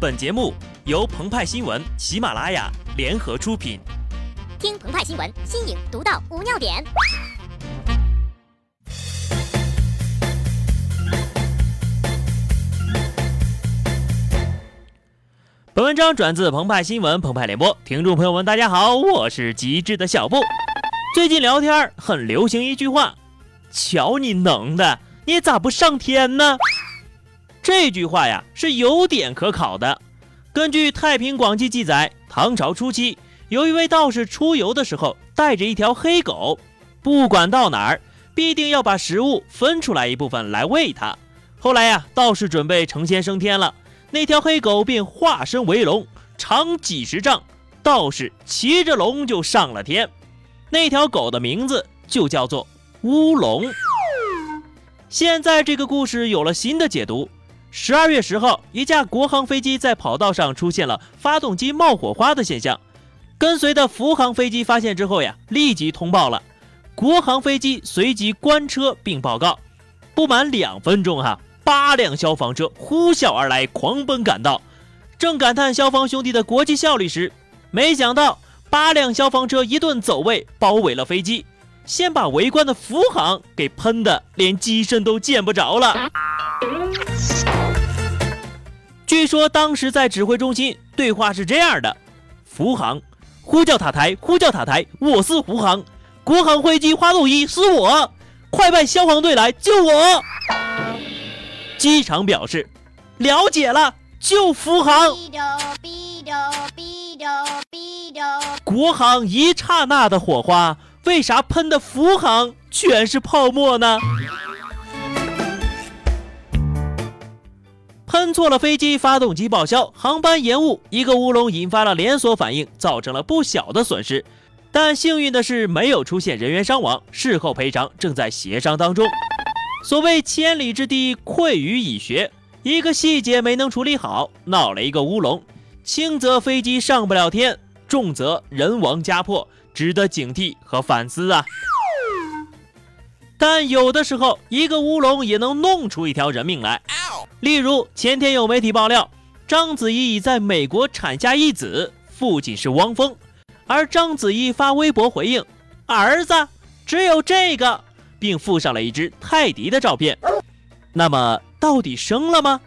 本节目由澎湃新闻、喜马拉雅联合出品。听澎湃新闻，新颖独到，无尿点。本文章转自澎湃新闻澎湃联播，听众朋友们，大家好，我是极致的小布。最近聊天很流行一句话：“瞧你能的，你咋不上天呢？”这句话呀是有点可考的。根据《太平广记》记载，唐朝初期有一位道士出游的时候带着一条黑狗，不管到哪儿，必定要把食物分出来一部分来喂它。后来呀，道士准备成仙升天了，那条黑狗便化身为龙，长几十丈，道士骑着龙就上了天。那条狗的名字就叫做乌龙。现在这个故事有了新的解读。十二月十号，一架国航飞机在跑道上出现了发动机冒火花的现象。跟随的福航飞机发现之后呀，立即通报了。国航飞机随即关车并报告。不满两分钟，哈，八辆消防车呼啸而来，狂奔赶到。正感叹消防兄弟的国际效率时，没想到八辆消防车一顿走位，包围了飞机，先把围观的福航给喷的连机身都见不着了。据说当时在指挥中心对话是这样的：福航，呼叫塔台，呼叫塔台，我是福航，国航飞机发动机是我，快派消防队来救我。机场表示了解了，救福航。国航一刹那的火花，为啥喷的福航全是泡沫呢？错了飞机发动机报销，航班延误，一个乌龙引发了连锁反应，造成了不小的损失。但幸运的是，没有出现人员伤亡，事后赔偿正在协商当中。所谓千里之堤溃于蚁穴，一个细节没能处理好，闹了一个乌龙，轻则飞机上不了天，重则人亡家破，值得警惕和反思啊！但有的时候，一个乌龙也能弄出一条人命来。例如前天有媒体爆料，章子怡已在美国产下一子，父亲是汪峰，而章子怡发微博回应，儿子只有这个，并附上了一只泰迪的照片。那么到底生了吗？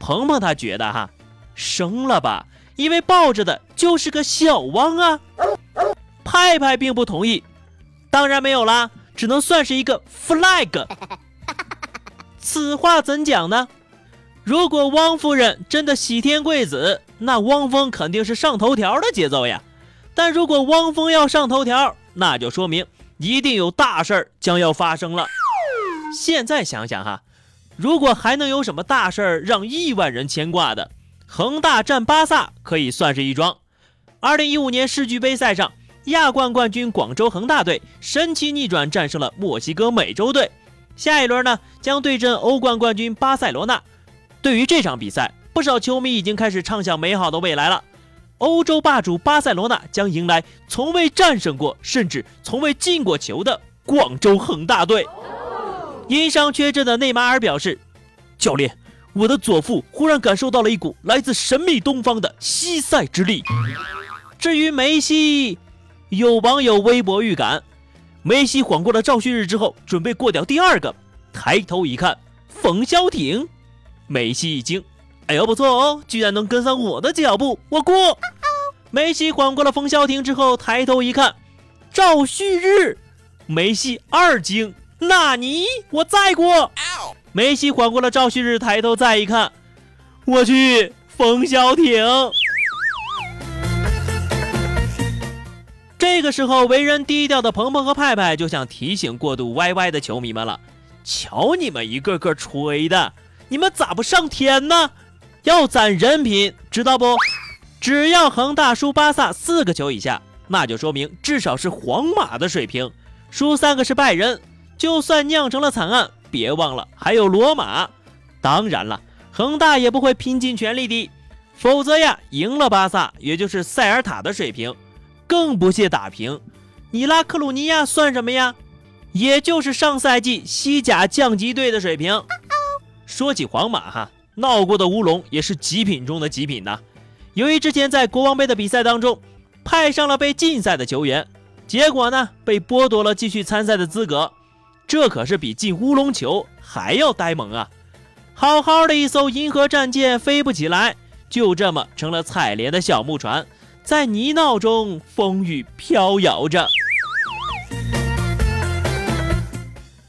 鹏鹏他觉得哈，生了吧，因为抱着的就是个小汪啊。派派并不同意，当然没有啦，只能算是一个 flag。此话怎讲呢？如果汪夫人真的喜天贵子，那汪峰肯定是上头条的节奏呀。但如果汪峰要上头条，那就说明一定有大事儿将要发生了。现在想想哈，如果还能有什么大事儿让亿万人牵挂的，恒大战巴萨可以算是一桩。二零一五年世俱杯赛上，亚冠冠军广州恒大队神奇逆转战胜了墨西哥美洲队，下一轮呢将对阵欧冠冠军巴塞罗那。对于这场比赛，不少球迷已经开始畅想美好的未来了。欧洲霸主巴塞罗那将迎来从未战胜过，甚至从未进过球的广州恒大队。因伤缺阵的内马尔表示：“教练，我的左腹忽然感受到了一股来自神秘东方的西塞之力。”至于梅西，有网友微博预感：梅西缓过了赵旭日之后，准备过掉第二个。抬头一看，冯潇霆。梅西一惊，哎呦不错哦，居然能跟上我的脚步，我过。梅西缓过了冯潇霆之后，抬头一看，赵旭日。梅西二惊，纳尼？我再过。梅西缓过了赵旭日，抬头再一看，我去，冯潇霆。这个时候，为人低调的鹏鹏和派派就想提醒过度歪歪的球迷们了，瞧你们一个个吹的。你们咋不上天呢？要攒人品，知道不？只要恒大输巴萨四个球以下，那就说明至少是皇马的水平；输三个是拜仁。就算酿成了惨案，别忘了还有罗马。当然了，恒大也不会拼尽全力的，否则呀，赢了巴萨也就是塞尔塔的水平，更不屑打平。你拉克鲁尼亚算什么呀？也就是上赛季西甲降级队的水平。说起皇马哈，闹过的乌龙也是极品中的极品呐。由于之前在国王杯的比赛当中派上了被禁赛的球员，结果呢被剥夺了继续参赛的资格，这可是比进乌龙球还要呆萌啊！好好的一艘银河战舰飞不起来，就这么成了采莲的小木船，在泥淖中风雨飘摇着。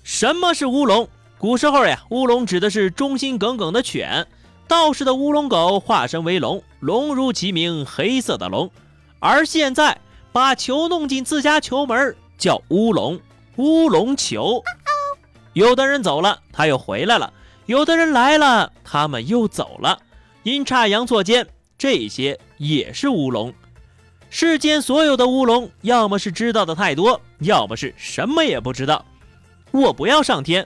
什么是乌龙？古时候呀，乌龙指的是忠心耿耿的犬。道士的乌龙狗化身为龙，龙如其名，黑色的龙。而现在把球弄进自家球门叫乌龙，乌龙球。有的人走了，他又回来了；有的人来了，他们又走了。阴差阳错间，这些也是乌龙。世间所有的乌龙，要么是知道的太多，要么是什么也不知道。我不要上天，